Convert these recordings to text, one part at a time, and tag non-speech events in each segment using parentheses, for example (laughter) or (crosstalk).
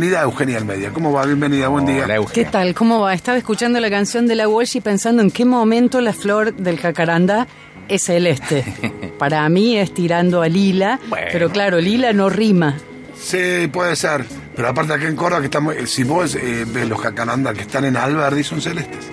Bienvenida Eugenia Almedia. ¿Cómo va? Bienvenida, buen día. Hola, ¿Qué tal? ¿Cómo va? Estaba escuchando la canción de la Walsh y pensando en qué momento la flor del jacaranda es celeste. (laughs) Para mí es tirando a lila, Bueno. pero claro, lila no rima. Sí, puede ser. Pero aparte acá en Córdoba, que estamos, eh, si vos eh, ves los jacarandas que están en Alberdi, son celestes.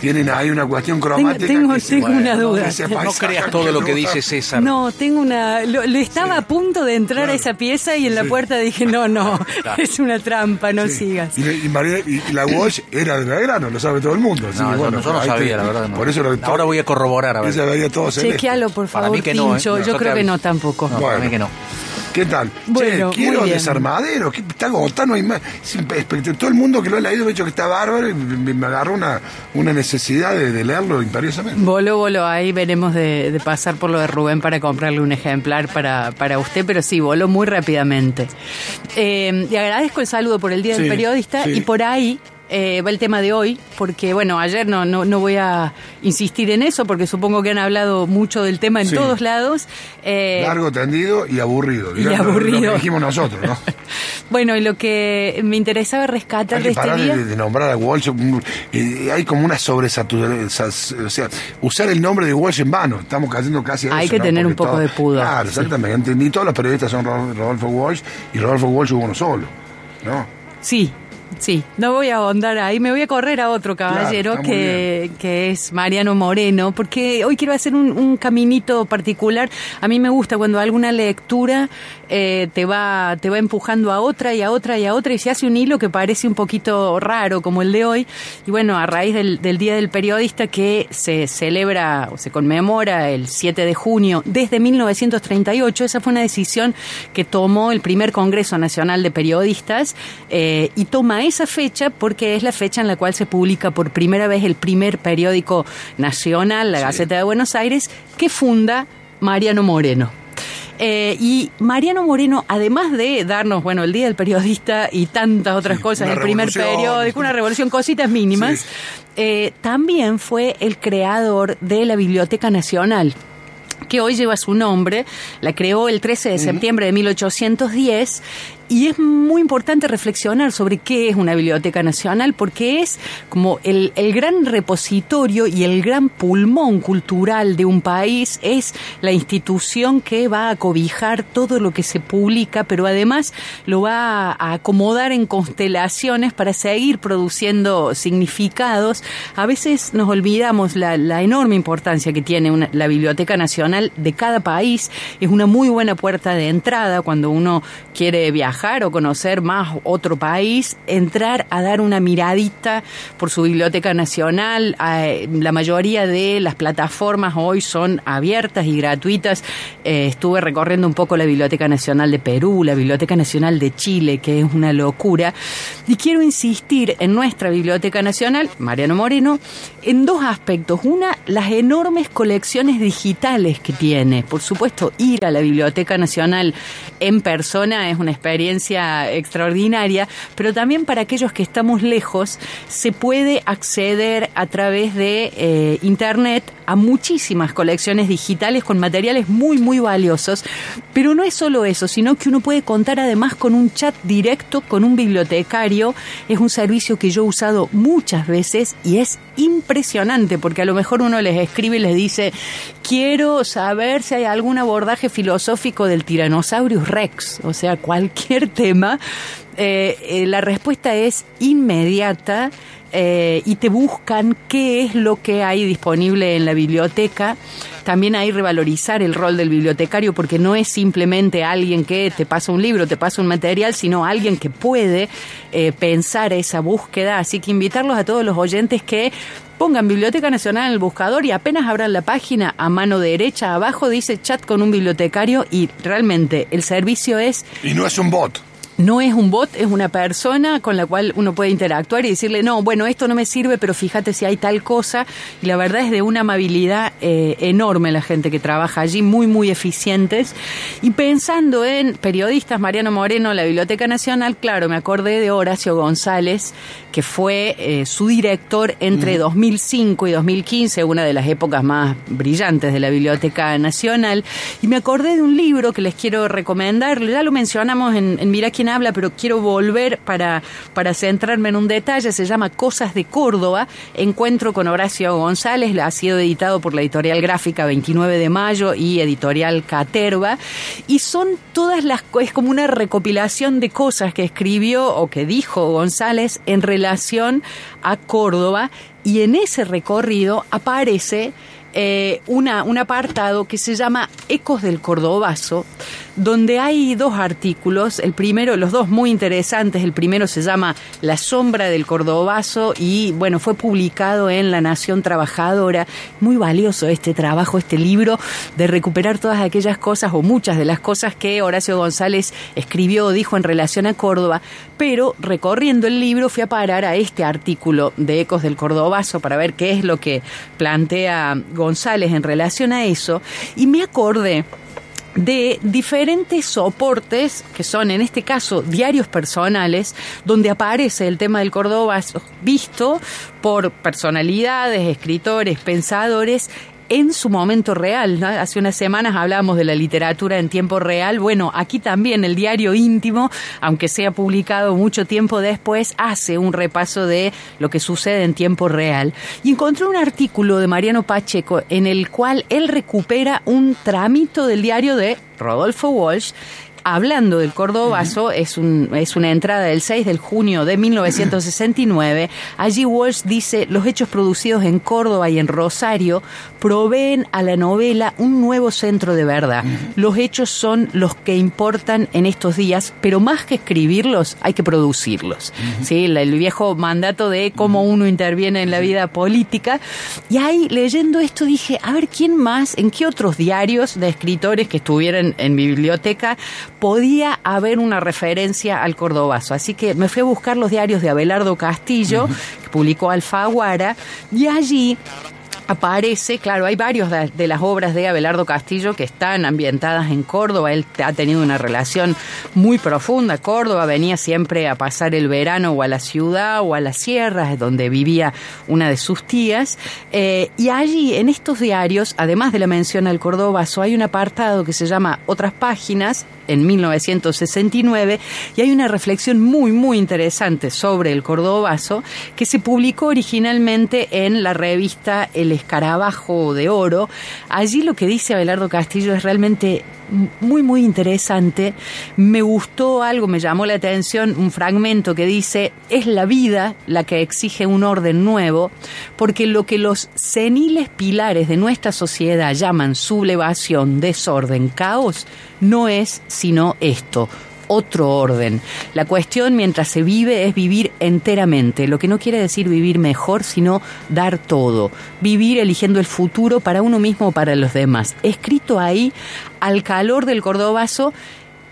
Tienen ahí una cuestión cromática. tengo- que se- tengo una duda. No creas todo lo que dice César. No, tengo una... lo- le estaba a punto de entrar Claro. a esa pieza y en la Sí. puerta dije, no, no, es una trampa, no Sí. sigas. Y, y María- y- la Walsh era de Belgrano, lo sabe todo el mundo. así No, que yo, bueno, no- yo no ahí te- sabía, la verdad. no. Por eso lo- Ahora voy a corroborar, a ver. Ella veía todo celeste. Chequealo, por Para favor, mí que no, ¿eh? Yo yo creo que no tampoco. Para mí que no. ¿Qué tal? Bueno, che, quiero desarmadero. Está agotado, no hay más. Todo el mundo que lo ha leído me ha dicho que está bárbaro y me, agarró una, una necesidad de, de leerlo imperiosamente. Bolo, bolo, ahí veremos de, de pasar por lo de Rubén para comprarle un ejemplar para, para usted, pero sí, voló muy rápidamente. Eh, le agradezco el saludo por el Día Sí, del Periodista sí. y por ahí eh, va el tema de hoy, porque bueno, ayer no, no, no voy a insistir en eso, porque supongo que han hablado mucho del tema en Sí. todos lados. Eh, Largo, tendido y aburrido. y Lo, aburrido. que dijimos nosotros, ¿no? (laughs) bueno, y lo que me interesaba rescatar Hay de este día... de, de nombrar a Walsh. eh, hay como una sobresaturación. O sea, usar el nombre de Walsh en vano. Estamos cayendo casi a Hay eso, que ¿no? tener Porque un poco todo- de pudor. Claro, exactamente. Ni todos los periodistas son Ro- Rodolfo Walsh y Rodolfo Walsh hubo uno solo. ¿No? Sí, sí, no voy a ahondar ahí, me voy a correr a otro caballero que, que es Mariano Moreno, porque hoy quiero hacer un, un caminito particular. A mí me gusta cuando alguna lectura eh, te va te va empujando a otra y a otra y a otra y se hace un hilo que parece un poquito raro como el de hoy. Y bueno, a raíz del, del Día del Periodista que se celebra o se conmemora el 7 de junio desde 1938, esa fue una decisión que tomó el primer Congreso Nacional de Periodistas eh, y toma esa fecha porque es la fecha en la cual se publica por primera vez el primer periódico nacional, la Gaceta de Buenos Aires, que funda Mariano Moreno. Eh, y Mariano Moreno, además de darnos, bueno, el Día del Periodista y tantas otras Sí, cosas, el primer periódico, una revolución, cositas mínimas, Sí. eh, también fue el creador de la Biblioteca Nacional que hoy lleva su nombre, la creó el 13 de septiembre de 1810 y es muy importante reflexionar sobre qué es una biblioteca nacional porque es como el, el gran repositorio y el gran pulmón cultural de un país, es la institución que va a cobijar todo lo que se publica, pero además lo va a acomodar en constelaciones para seguir produciendo significados. A veces nos olvidamos la, la enorme importancia que tiene una- la Biblioteca Nacional de cada país. Es una muy buena puerta de entrada cuando uno quiere viajar o conocer más otro país, entrar a dar una miradita por su Biblioteca Nacional. Eh, La mayoría de las plataformas hoy son abiertas y gratuitas. Eh, estuve recorriendo un poco la Biblioteca Nacional de Perú, la Biblioteca Nacional de Chile, que es una locura. Y quiero insistir en nuestra Biblioteca Nacional, Mariano Moreno, en dos aspectos. Una, las enormes colecciones digitales que tiene. Por supuesto, ir a la Biblioteca Nacional en persona es una experiencia extraordinaria, pero también para aquellos que estamos lejos, se puede acceder a través de eh, Internet a muchísimas colecciones digitales con materiales muy, muy valiosos. Pero no es solo eso, sino que uno puede contar además con un chat directo con un bibliotecario. Es un servicio que yo he usado muchas veces y es impresionante porque a lo mejor uno les escribe y les dice, quiero saber si hay algún abordaje filosófico del Tyrannosaurus Rex, o sea, cualquier (laughs) tema. Eh, eh, la respuesta es inmediata eh, y te buscan qué es lo que hay disponible en la biblioteca. También hay revalorizar el rol del bibliotecario porque no es simplemente alguien que te pasa un libro, te pasa un material, sino alguien que puede pensar esa búsqueda. Así que invitarlos a todos los oyentes que pongan Biblioteca Nacional en el buscador y apenas abran la página a mano derecha abajo dice chat con un bibliotecario y realmente el servicio es Y no es un bot. No es un bot, es una persona con la cual uno puede interactuar y decirle, no, bueno, esto no me sirve, pero fíjate si hay tal cosa. Y la verdad es de una amabilidad eh, enorme la gente que trabaja allí, muy, muy eficientes. Y pensando en periodistas, Mariano Moreno, la Biblioteca Nacional, claro, me acordé de Horacio González, que fue eh, su director entre 2005 y 2015, una de las épocas más brillantes de la Biblioteca Nacional. Y me acordé de un libro que les quiero recomendar, ya lo mencionamos en, en Mira quién habla, pero quiero volver para, para centrarme en un detalle, se llama Cosas de Córdoba, encuentro con Horacio González, ha sido editado por la editorial gráfica 29 de mayo y editorial Caterva, y son todas las, es como una recopilación de cosas que escribió o que dijo González en relación a Córdoba, y en ese recorrido aparece eh, una, un apartado que se llama Ecos del Cordobazo, donde hay dos artículos, el primero, los dos muy interesantes, el primero se llama La sombra del Cordobazo y bueno, fue publicado en La Nación Trabajadora, muy valioso este trabajo, este libro de recuperar todas aquellas cosas o muchas de las cosas que Horacio González escribió o dijo en relación a Córdoba, pero recorriendo el libro fui a parar a este artículo de Ecos del Cordobazo para ver qué es lo que plantea González en relación a eso y me acordé de diferentes soportes, que son en este caso diarios personales, donde aparece el tema del Córdoba visto por personalidades, escritores, pensadores en su momento real. Hace unas semanas hablábamos de la literatura en tiempo real. Bueno, aquí también el diario íntimo, aunque sea publicado mucho tiempo después, hace un repaso de lo que sucede en tiempo real. Y encontré un artículo de Mariano Pacheco en el cual él recupera un tramito del diario de Rodolfo Walsh hablando del Cordobazo, es, un, es una entrada del 6 de junio de 1969. Allí Walsh dice, los hechos producidos en Córdoba y en Rosario proveen a la novela un nuevo centro de verdad. Los hechos son los que importan en estos días, pero más que escribirlos, hay que producirlos. ¿Sí? El viejo mandato de cómo uno interviene en la vida política. Y ahí, leyendo esto, dije, a ver, ¿quién más, en qué otros diarios de escritores que estuvieran en mi biblioteca podía haber una referencia al cordobazo. Así que me fui a buscar los diarios de Abelardo Castillo, que publicó Alfaguara, y allí aparece, claro, hay varios de, las obras de Abelardo Castillo que están ambientadas en Córdoba. Él ha tenido una relación muy profunda. Córdoba venía siempre a pasar el verano o a la ciudad o a las sierras, donde vivía una de sus tías. Eh, y allí, en estos diarios, además de la mención al Cordobazo, hay un apartado que se llama Otras Páginas, en 1969 y hay una reflexión muy muy interesante sobre el cordobazo que se publicó originalmente en la revista El Escarabajo de Oro. Allí lo que dice Abelardo Castillo es realmente muy, muy interesante. Me gustó algo, me llamó la atención un fragmento que dice, es la vida la que exige un orden nuevo, porque lo que los seniles pilares de nuestra sociedad llaman sublevación, desorden, caos, no es sino esto, otro orden. La cuestión mientras se vive es vivir enteramente, lo que no quiere decir vivir mejor, sino dar todo, vivir eligiendo el futuro para uno mismo o para los demás. Escrito ahí al calor del cordobazo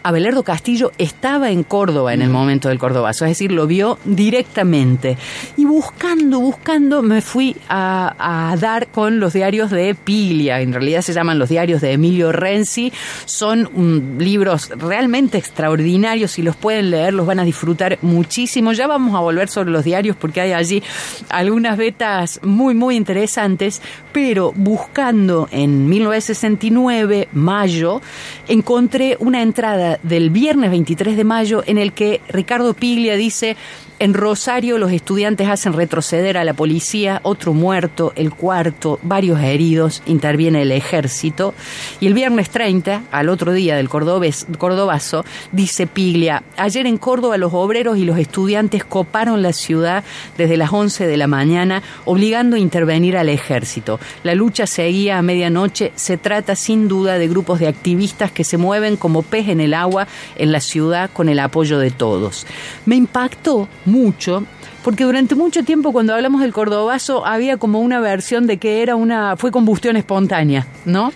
Abelardo Castillo estaba en Córdoba en el momento del Cordobazo, es decir, lo vio directamente. Y buscando, buscando, me fui a, dar con los diarios de Pilia, en realidad se llaman los diarios de Emilio Renzi, son mm, libros realmente extraordinarios, si los pueden leer los van a disfrutar muchísimo. Ya vamos a volver sobre los diarios porque hay allí algunas betas muy, muy interesantes, pero buscando en 1969, mayo, encontré una entrada del viernes 23 de mayo en el que Ricardo Piglia dice en Rosario los estudiantes hacen retroceder a la policía, otro muerto, el cuarto, varios heridos, interviene el ejército. Y el viernes 30, al otro día del Cordobés, Cordobazo, dice Piglia, ayer en Córdoba los obreros y los estudiantes coparon la ciudad desde las 11 de la mañana, obligando a intervenir al ejército. La lucha seguía a medianoche, se trata sin duda de grupos de activistas que se mueven como pez en el agua en la ciudad con el apoyo de todos. Me impactó mucho, porque durante mucho tiempo cuando hablamos del cordobazo había como una versión de que era una fue combustión espontánea, ¿no?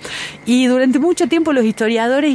Y durante mucho tiempo los historiadores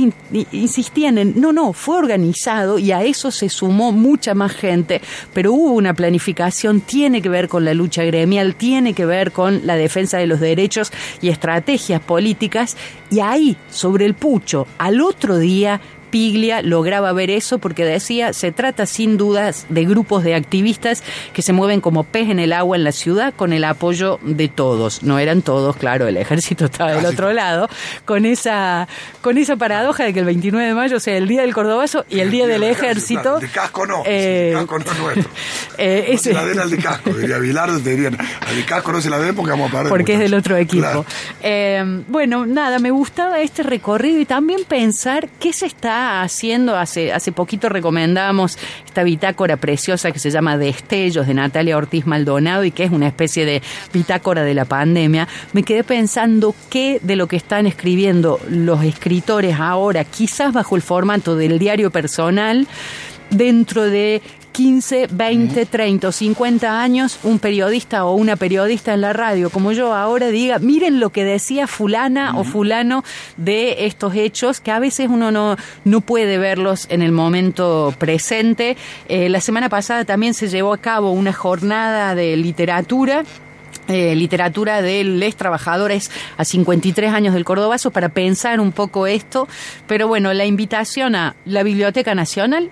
insistían en no, no, fue organizado y a eso se sumó mucha más gente, pero hubo una planificación, tiene que ver con la lucha gremial, tiene que ver con la defensa de los derechos y estrategias políticas y ahí sobre el pucho al otro día Piglia lograba ver eso porque decía, se trata sin dudas de grupos de activistas que se mueven como pez en el agua en la ciudad con el apoyo de todos. No eran todos, claro, el ejército estaba del otro lado, con esa, con esa paradoja de que el 29 de mayo sea el día del Cordobazo y el día del ejército. De casco no, eh, casco no es nuestro. (laughs) Eh, no se la den al de casco, (laughs) diría Bilardo, te dirían, al de casco no se la den porque vamos a parar. Porque es del otro equipo. Eh, bueno, nada, me gustaba este recorrido y también pensar qué se está haciendo. Hace, hace poquito recomendamos esta bitácora preciosa que se llama Destellos de Natalia Ortiz Maldonado y que es una especie de bitácora de la pandemia. Me quedé pensando qué de lo que están escribiendo los escritores ahora, quizás bajo el formato del diario personal, dentro de 15, 20, 30 o 50 años, un periodista o una periodista en la radio como yo ahora diga, miren lo que decía fulana o fulano de estos hechos, que a veces uno no, no puede verlos en el momento presente. Eh, la semana pasada también se llevó a cabo una jornada de literatura eh, literatura de les trabajadores a 53 años del Cordobazo para pensar un poco esto. Pero bueno, la invitación a la Biblioteca Nacional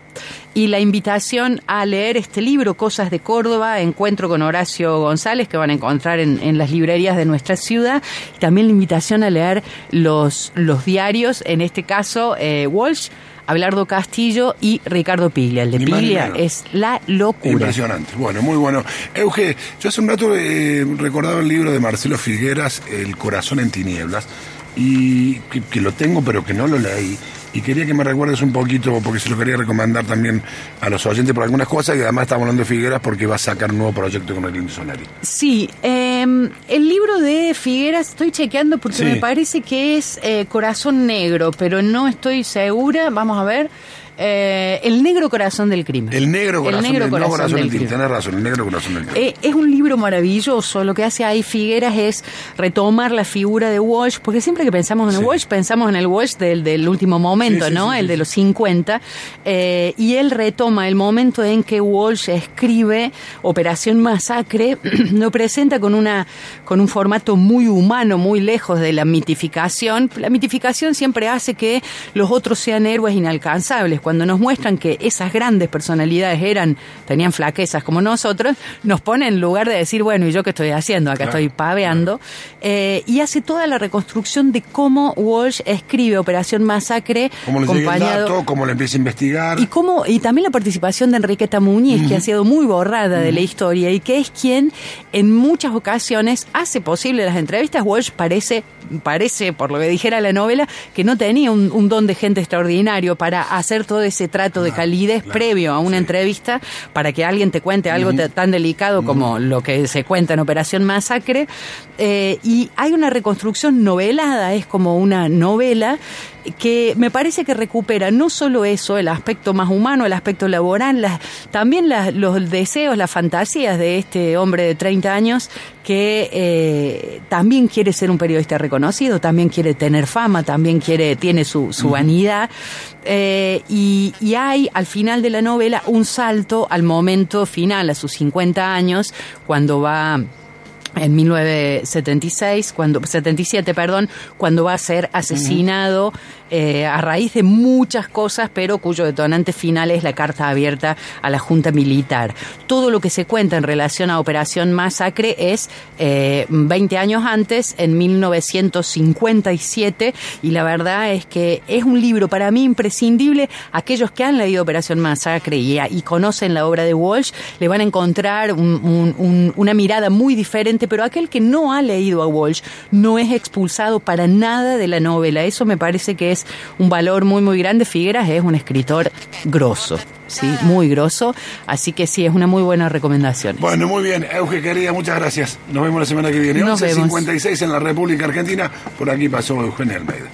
y la invitación a leer este libro, Cosas de Córdoba, Encuentro con Horacio González, que van a encontrar en, las librerías de nuestra ciudad. Y también la invitación a leer los, los diarios, en este caso eh, Walsh Abelardo Castillo y Ricardo Piglia. El de Piglia es la locura. Impresionante. Bueno, muy bueno. Euge, yo hace un rato he recordado el libro de Marcelo Figueras, El corazón en tinieblas, y que lo tengo pero que no lo leí y quería que me recuerdes un poquito, porque se lo quería recomendar también a los oyentes por algunas cosas, y además estamos hablando de Figueras porque va a sacar un nuevo proyecto con el Indio Solari. Sí, em, el libro de Figueras estoy chequeando porque me parece que es eh, Corazón Negro, pero no estoy segura, vamos a ver. Eh, el negro corazón del crimen. El negro corazón, el negro del, corazón, del, crimen. Tienes razón, el negro corazón del crimen. Eh, es un libro maravilloso. Lo que hace ahí Figueras es retomar la figura de Walsh, porque siempre que pensamos en Walsh, pensamos en el Walsh del, del último momento, ¿no? el de los 50. Eh, y él retoma el momento en que Walsh escribe Operación Masacre, (clears throat) lo presenta con, una, con un formato muy humano, muy lejos de la mitificación. La mitificación siempre hace que los otros sean héroes inalcanzables cuando nos muestran que esas grandes personalidades eran, tenían flaquezas como nosotros, nos pone en lugar de decir, bueno, ¿y yo qué estoy haciendo? Acá estoy paveando. Eh, y hace toda la reconstrucción de cómo Walsh escribe Operación Masacre. Cómo le acompañado, cómo le empieza a investigar. Y cómo, y también la participación de Enriqueta Muñiz, que ha sido muy borrada de la historia y que es quien en muchas ocasiones hace posible las entrevistas. Walsh parece, parece, por lo que dijera la novela, que no tenía un, un don de gente extraordinario para hacer todo ese trato de calidez previo a una entrevista para que alguien te cuente algo tan delicado como lo que se cuenta en Operación Masacre. Eh, y hay una reconstrucción novelada, es como una novela que me parece que recupera no solo eso, el aspecto más humano, el aspecto laboral, también los deseos, las fantasías de este hombre de 30 años que eh, también quiere ser un periodista reconocido, también quiere tener fama, también quiere, tiene su, su vanidad. Eh, y, y, hay al final de la novela un salto al momento final, a sus 50 años, cuando va en 1976, cuando 77, perdón, cuando va a ser asesinado eh, a raíz de muchas cosas, pero cuyo detonante final es la carta abierta a la Junta Militar. Todo lo que se cuenta en relación a Operación Masacre es eh, 20 años antes, en 1957, y la verdad es que es un libro para mí imprescindible. Aquellos que han leído Operación Masacre y conocen la obra de Walsh, le van a encontrar una mirada muy diferente, pero aquel que no ha leído a Walsh no es expulsado para nada de la novela. Eso me parece que es un valor muy, muy grande. Figueras es un escritor grosso. Sí, muy grosso, así que sí, es una muy buena recomendación. Bueno, muy bien, Euge querida, muchas gracias. Nos vemos la semana que viene. 11.56 en la República Argentina, por aquí pasó Eugenio Almeida.